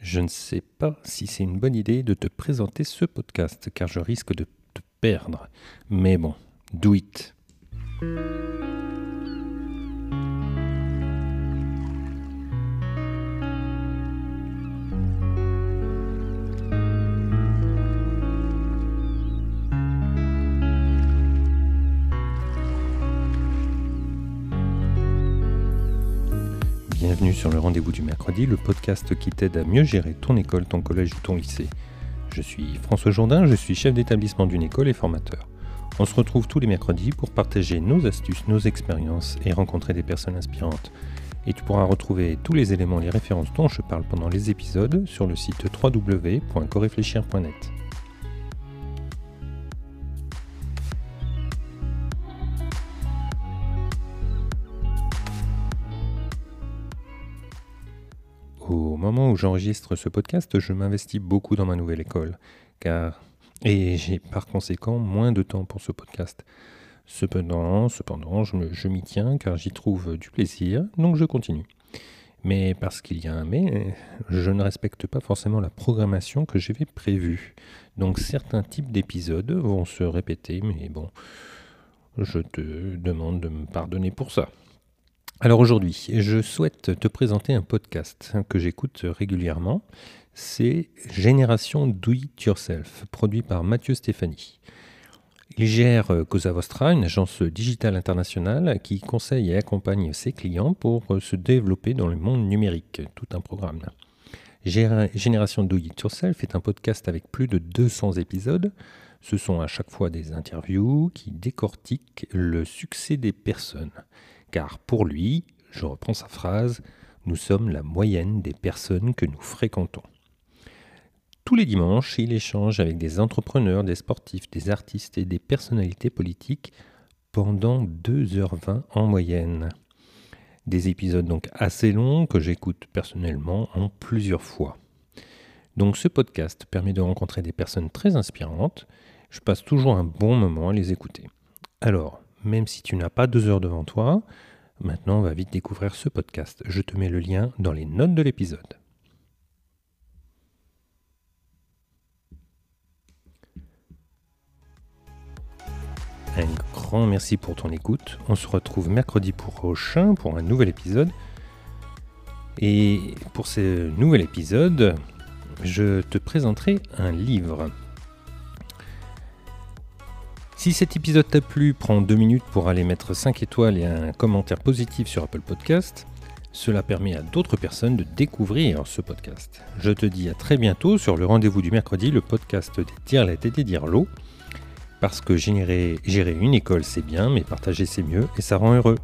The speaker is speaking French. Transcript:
Je ne sais pas si c'est une bonne idée de te présenter ce podcast car je risque de te perdre. Mais bon, do it. Bienvenue sur le rendez-vous du mercredi, le podcast qui t'aide à mieux gérer ton école, ton collège ou ton lycée. Je suis François Jourdain, je suis chef d'établissement d'une école et formateur. On se retrouve tous les mercredis pour partager nos astuces, nos expériences et rencontrer des personnes inspirantes. Et tu pourras retrouver tous les éléments, les références dont je parle pendant les épisodes sur le site www.coréfléchir.net. Au moment où j'enregistre ce podcast, je m'investis beaucoup dans ma nouvelle école, car et j'ai par conséquent moins de temps pour ce podcast. Cependant, cependant, je, m'y tiens car j'y trouve du plaisir, donc je continue. Mais parce qu'il y a un mais, je ne respecte pas forcément la programmation que j'avais prévue. Donc certains types d'épisodes vont se répéter, mais bon, je te demande de me pardonner pour ça. Alors aujourd'hui, je souhaite te présenter un podcast que j'écoute régulièrement. C'est Génération Do It Yourself, produit par Mathieu Stéphanie. Il gère Cosa Vostra, une agence digitale internationale qui conseille et accompagne ses clients pour se développer dans le monde numérique, tout un programme. Génération Do It Yourself est un podcast avec plus de 200 épisodes. Ce sont à chaque fois des interviews qui décortiquent le succès des personnes car pour lui, je reprends sa phrase, nous sommes la moyenne des personnes que nous fréquentons. Tous les dimanches, il échange avec des entrepreneurs, des sportifs, des artistes et des personnalités politiques pendant 2h20 en moyenne. Des épisodes donc assez longs que j'écoute personnellement en plusieurs fois. Donc ce podcast permet de rencontrer des personnes très inspirantes. Je passe toujours un bon moment à les écouter. Alors, même si tu n'as pas deux heures devant toi. Maintenant, on va vite découvrir ce podcast. Je te mets le lien dans les notes de l'épisode. Un grand merci pour ton écoute. On se retrouve mercredi prochain pour un nouvel épisode. Et pour ce nouvel épisode, je te présenterai un livre. Si cet épisode t'a plu, prends deux minutes pour aller mettre 5 étoiles et un commentaire positif sur Apple Podcast. Cela permet à d'autres personnes de découvrir ce podcast. Je te dis à très bientôt sur le rendez-vous du mercredi, le podcast des Dirlettes et des Dirlots. Parce que gérer, gérer une école c'est bien, mais partager c'est mieux et ça rend heureux.